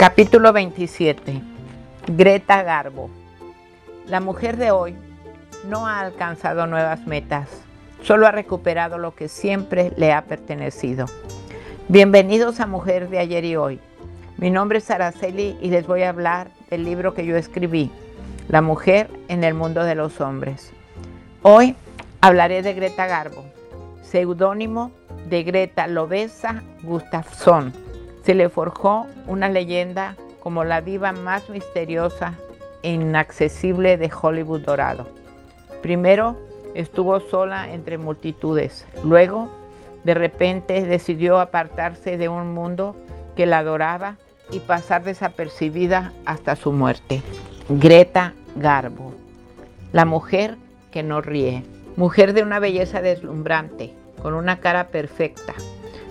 Capítulo 27. Greta Garbo. La mujer de hoy no ha alcanzado nuevas metas, solo ha recuperado lo que siempre le ha pertenecido. Bienvenidos a Mujer de ayer y hoy. Mi nombre es Araceli y les voy a hablar del libro que yo escribí, La mujer en el mundo de los hombres. Hoy hablaré de Greta Garbo, seudónimo de Greta Lobesa Gustafsson se le forjó una leyenda como la diva más misteriosa e inaccesible de Hollywood dorado. Primero estuvo sola entre multitudes, luego de repente decidió apartarse de un mundo que la adoraba y pasar desapercibida hasta su muerte. Greta Garbo, la mujer que no ríe, mujer de una belleza deslumbrante, con una cara perfecta,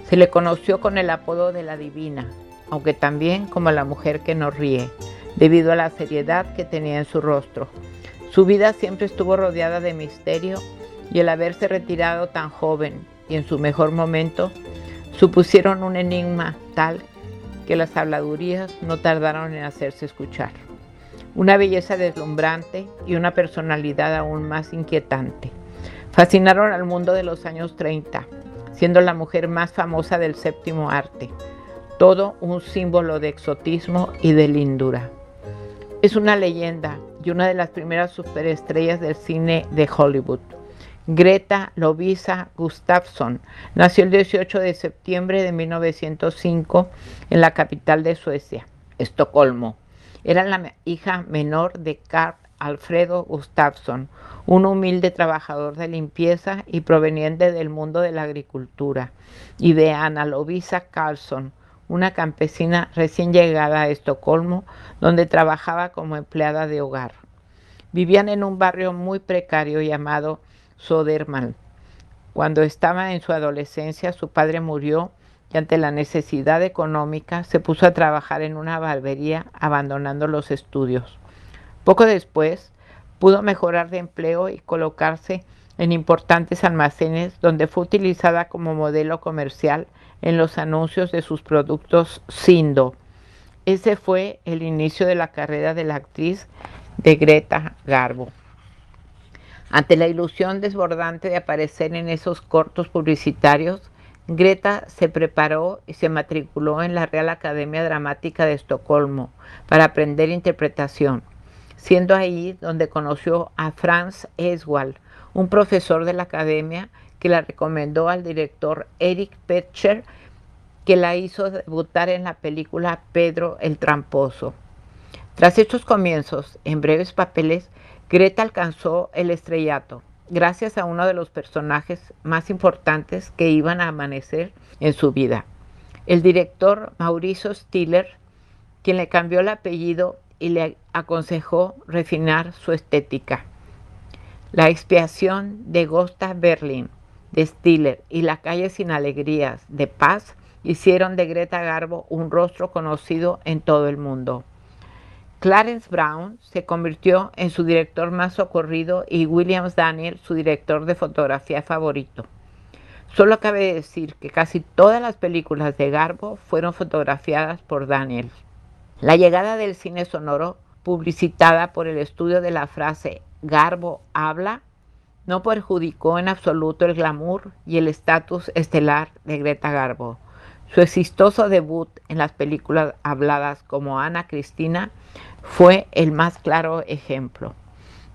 se le conoció con el apodo de la divina, aunque también como la mujer que no ríe, debido a la seriedad que tenía en su rostro. Su vida siempre estuvo rodeada de misterio y el haberse retirado tan joven y en su mejor momento supusieron un enigma tal que las habladurías no tardaron en hacerse escuchar. Una belleza deslumbrante y una personalidad aún más inquietante. Fascinaron al mundo de los años 30 siendo la mujer más famosa del séptimo arte, todo un símbolo de exotismo y de lindura. Es una leyenda y una de las primeras superestrellas del cine de Hollywood. Greta Lovisa Gustafsson nació el 18 de septiembre de 1905 en la capital de Suecia, Estocolmo. Era la hija menor de Carl Alfredo Gustafsson, un humilde trabajador de limpieza y proveniente del mundo de la agricultura, y de Ana Lovisa Carlson, una campesina recién llegada a Estocolmo, donde trabajaba como empleada de hogar. Vivían en un barrio muy precario llamado Soderman. Cuando estaba en su adolescencia, su padre murió y ante la necesidad económica se puso a trabajar en una barbería abandonando los estudios. Poco después, pudo mejorar de empleo y colocarse en importantes almacenes donde fue utilizada como modelo comercial en los anuncios de sus productos Sindo. Ese fue el inicio de la carrera de la actriz de Greta Garbo. Ante la ilusión desbordante de aparecer en esos cortos publicitarios, Greta se preparó y se matriculó en la Real Academia Dramática de Estocolmo para aprender interpretación siendo ahí donde conoció a Franz Eswald, un profesor de la academia que la recomendó al director Eric Petcher, que la hizo debutar en la película Pedro el Tramposo. Tras estos comienzos, en breves papeles, Greta alcanzó el estrellato, gracias a uno de los personajes más importantes que iban a amanecer en su vida, el director Mauricio Stiller, quien le cambió el apellido y le aconsejó refinar su estética. La expiación de Gustav Berlin, de Stiller y La calle sin alegrías de Paz hicieron de Greta Garbo un rostro conocido en todo el mundo. Clarence Brown se convirtió en su director más socorrido y Williams Daniel su director de fotografía favorito. Solo cabe decir que casi todas las películas de Garbo fueron fotografiadas por Daniel. La llegada del cine sonoro, publicitada por el estudio de la frase Garbo habla, no perjudicó en absoluto el glamour y el estatus estelar de Greta Garbo. Su exitoso debut en las películas habladas como Ana Cristina fue el más claro ejemplo.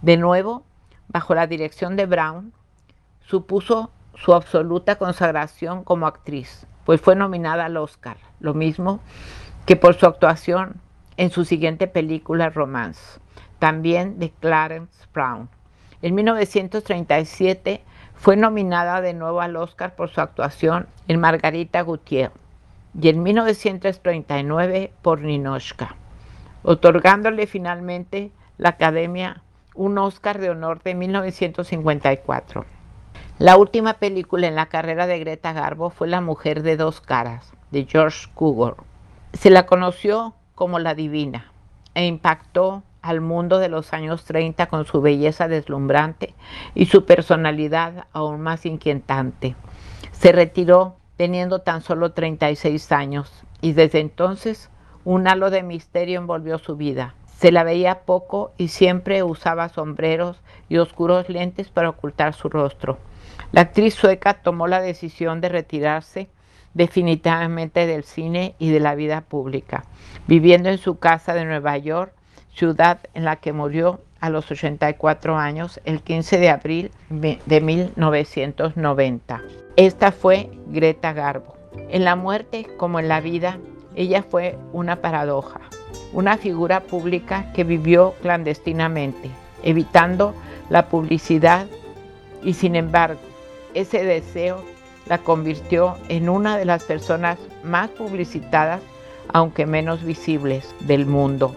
De nuevo, bajo la dirección de Brown, supuso su absoluta consagración como actriz, pues fue nominada al Oscar, lo mismo que por su actuación en su siguiente película Romance, también de Clarence Brown. En 1937 fue nominada de nuevo al Oscar por su actuación en Margarita Gutiérrez y en 1939 por Ninoshka, otorgándole finalmente la Academia un Oscar de honor de 1954. La última película en la carrera de Greta Garbo fue La mujer de dos caras, de George Cukor. Se la conoció como la divina e impactó al mundo de los años 30 con su belleza deslumbrante y su personalidad aún más inquietante. Se retiró teniendo tan solo 36 años y desde entonces Un halo de misterio envolvió su vida. Se la veía poco y siempre usaba sombreros y oscuros lentes para ocultar su rostro. La actriz sueca tomó la decisión de retirarse definitivamente del cine y de la vida pública, viviendo en su casa de Nueva York, ciudad en la que murió a los 84 años el 15 de abril de 1990. Esta fue Greta Garbo. En la muerte como en la vida, ella fue una paradoja, una figura pública que vivió clandestinamente, evitando la publicidad y sin embargo ese deseo la convirtió en una de las personas más publicitadas, aunque menos visibles, del mundo.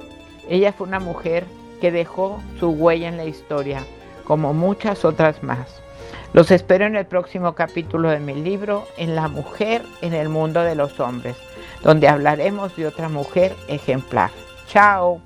Ella fue una mujer que dejó su huella en la historia, como muchas otras más. Los espero en el próximo capítulo de mi libro, En la mujer en el mundo de los hombres, donde hablaremos de otra mujer ejemplar. Chao.